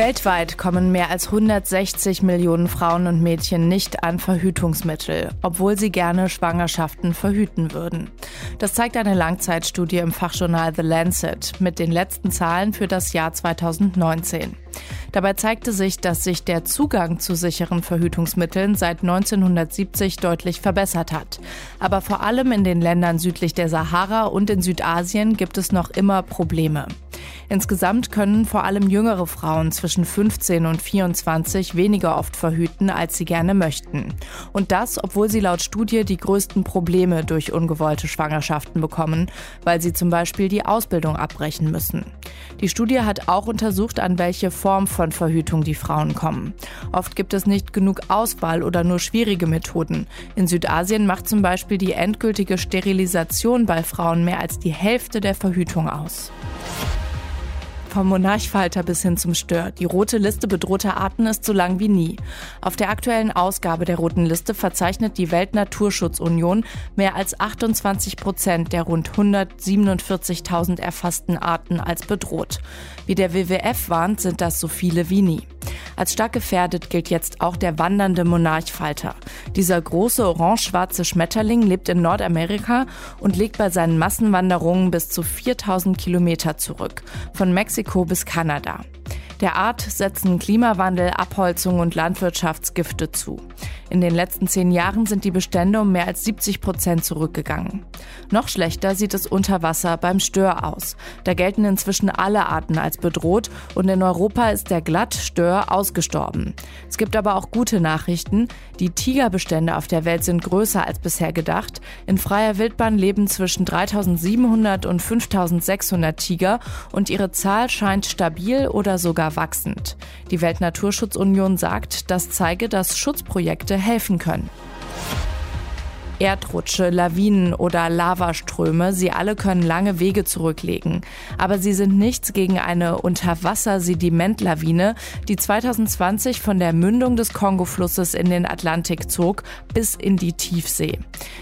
Weltweit kommen mehr als 160 Millionen Frauen und Mädchen nicht an Verhütungsmittel, obwohl sie gerne Schwangerschaften verhüten würden. Das zeigt eine Langzeitstudie im Fachjournal The Lancet mit den letzten Zahlen für das Jahr 2019. Dabei zeigte sich, dass sich der Zugang zu sicheren Verhütungsmitteln seit 1970 deutlich verbessert hat. Aber vor allem in den Ländern südlich der Sahara und in Südasien gibt es noch immer Probleme. Insgesamt können vor allem jüngere Frauen zwischen 15 und 24 weniger oft verhüten, als sie gerne möchten. Und das, obwohl sie laut Studie die größten Probleme durch ungewollte Schwangerschaften bekommen, weil sie zum Beispiel die Ausbildung abbrechen müssen. Die Studie hat auch untersucht, an welche Form von Verhütung die Frauen kommen. Oft gibt es nicht genug Auswahl oder nur schwierige Methoden. In Südasien macht zum Beispiel die endgültige Sterilisation bei Frauen mehr als die Hälfte der Verhütung aus. Vom Monarchfalter bis hin zum Stör. Die rote Liste bedrohter Arten ist so lang wie nie. Auf der aktuellen Ausgabe der roten Liste verzeichnet die Weltnaturschutzunion mehr als 28 Prozent der rund 147.000 erfassten Arten als bedroht. Wie der WWF warnt, sind das so viele wie nie. Als stark gefährdet gilt jetzt auch der wandernde Monarchfalter. Dieser große orange-schwarze Schmetterling lebt in Nordamerika und legt bei seinen Massenwanderungen bis zu 4000 Kilometer zurück, von Mexiko bis Kanada. Der Art setzen Klimawandel, Abholzung und Landwirtschaftsgifte zu. In den letzten zehn Jahren sind die Bestände um mehr als 70 Prozent zurückgegangen. Noch schlechter sieht es unter Wasser beim Stör aus. Da gelten inzwischen alle Arten als bedroht und in Europa ist der Glattstör ausgestorben. Es gibt aber auch gute Nachrichten. Die Tigerbestände auf der Welt sind größer als bisher gedacht. In freier Wildbahn leben zwischen 3700 und 5600 Tiger und ihre Zahl scheint stabil oder sogar wachsend. Die Weltnaturschutzunion sagt, das zeige, dass Schutzprojekte helfen können. Erdrutsche, Lawinen oder Lavaströme, sie alle können lange Wege zurücklegen. Aber sie sind nichts gegen eine Unterwasser-Sedimentlawine, die 2020 von der Mündung des Kongo-Flusses in den Atlantik zog bis in die Tiefsee.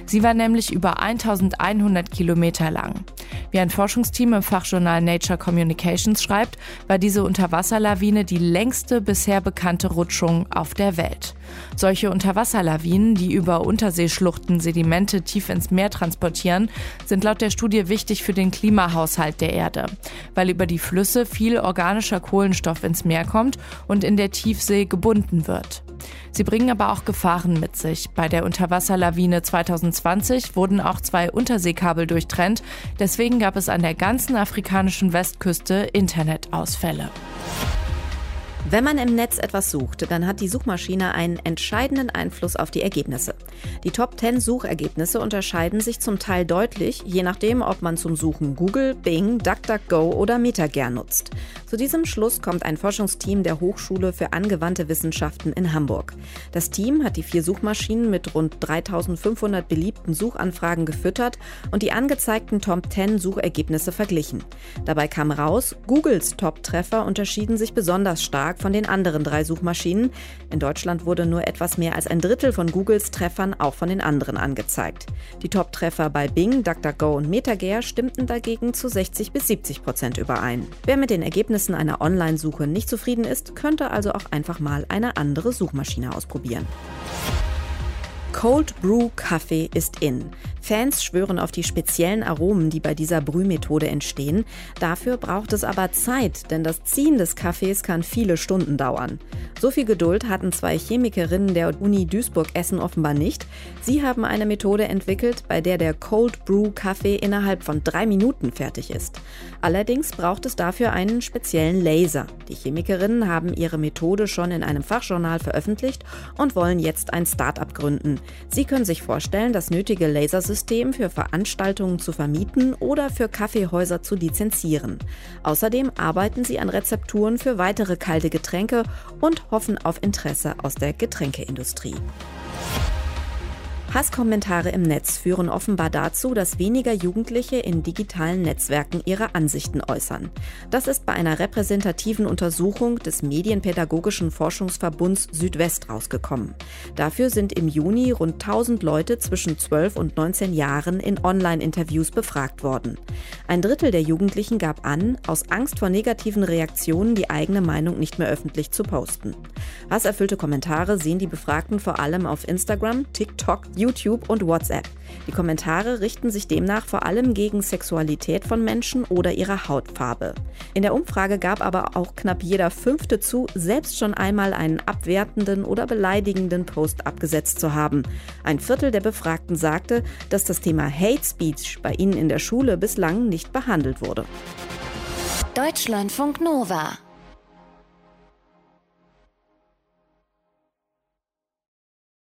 Sie war nämlich über 1100 Kilometer lang. Wie ein Forschungsteam im Fachjournal Nature Communications schreibt, war diese Unterwasserlawine die längste bisher bekannte Rutschung auf der Welt. Solche Unterwasserlawinen, die über Unterseeschluchten Sedimente tief ins Meer transportieren, sind laut der Studie wichtig für den Klimahaushalt der Erde, weil über die Flüsse viel organischer Kohlenstoff ins Meer kommt und in der Tiefsee gebunden wird. Sie bringen aber auch Gefahren mit sich. Bei der Unterwasserlawine 2020 wurden auch zwei Unterseekabel durchtrennt. Deswegen gab es an der ganzen afrikanischen Westküste Internetausfälle. Wenn man im Netz etwas sucht, dann hat die Suchmaschine einen entscheidenden Einfluss auf die Ergebnisse. Die Top 10 Suchergebnisse unterscheiden sich zum Teil deutlich, je nachdem, ob man zum Suchen Google, Bing, DuckDuckGo oder MetaGer nutzt. Zu diesem Schluss kommt ein Forschungsteam der Hochschule für angewandte Wissenschaften in Hamburg. Das Team hat die vier Suchmaschinen mit rund 3500 beliebten Suchanfragen gefüttert und die angezeigten Top 10 Suchergebnisse verglichen. Dabei kam raus, Googles Top-Treffer unterschieden sich besonders stark von den anderen drei Suchmaschinen. In Deutschland wurde nur etwas mehr als ein Drittel von Googles Treffern auch von den anderen angezeigt. Die Top-Treffer bei Bing, DuckDuckGo und MetaGer stimmten dagegen zu 60 bis 70 Prozent überein. Wer mit den Ergebnissen einer Online-Suche nicht zufrieden ist, könnte also auch einfach mal eine andere Suchmaschine ausprobieren. Cold Brew Kaffee ist in. Fans schwören auf die speziellen Aromen, die bei dieser Brühmethode entstehen. Dafür braucht es aber Zeit, denn das Ziehen des Kaffees kann viele Stunden dauern. So viel Geduld hatten zwei Chemikerinnen der Uni Duisburg-Essen offenbar nicht. Sie haben eine Methode entwickelt, bei der der Cold Brew Kaffee innerhalb von drei Minuten fertig ist. Allerdings braucht es dafür einen speziellen Laser. Die Chemikerinnen haben ihre Methode schon in einem Fachjournal veröffentlicht und wollen jetzt ein Start-up gründen. Sie können sich vorstellen, das nötige Lasersystem für Veranstaltungen zu vermieten oder für Kaffeehäuser zu lizenzieren. Außerdem arbeiten sie an Rezepturen für weitere kalte Getränke und hoffen auf Interesse aus der Getränkeindustrie. Hasskommentare im Netz führen offenbar dazu, dass weniger Jugendliche in digitalen Netzwerken ihre Ansichten äußern. Das ist bei einer repräsentativen Untersuchung des Medienpädagogischen Forschungsverbunds Südwest rausgekommen. Dafür sind im Juni rund 1000 Leute zwischen 12 und 19 Jahren in Online-Interviews befragt worden. Ein Drittel der Jugendlichen gab an, aus Angst vor negativen Reaktionen die eigene Meinung nicht mehr öffentlich zu posten. Hasserfüllte Kommentare sehen die Befragten vor allem auf Instagram, TikTok, YouTube und WhatsApp. Die Kommentare richten sich demnach vor allem gegen Sexualität von Menschen oder ihre Hautfarbe. In der Umfrage gab aber auch knapp jeder Fünfte zu, selbst schon einmal einen abwertenden oder beleidigenden Post abgesetzt zu haben. Ein Viertel der Befragten sagte, dass das Thema Hate Speech bei ihnen in der Schule bislang nicht behandelt wurde. Deutschlandfunk Nova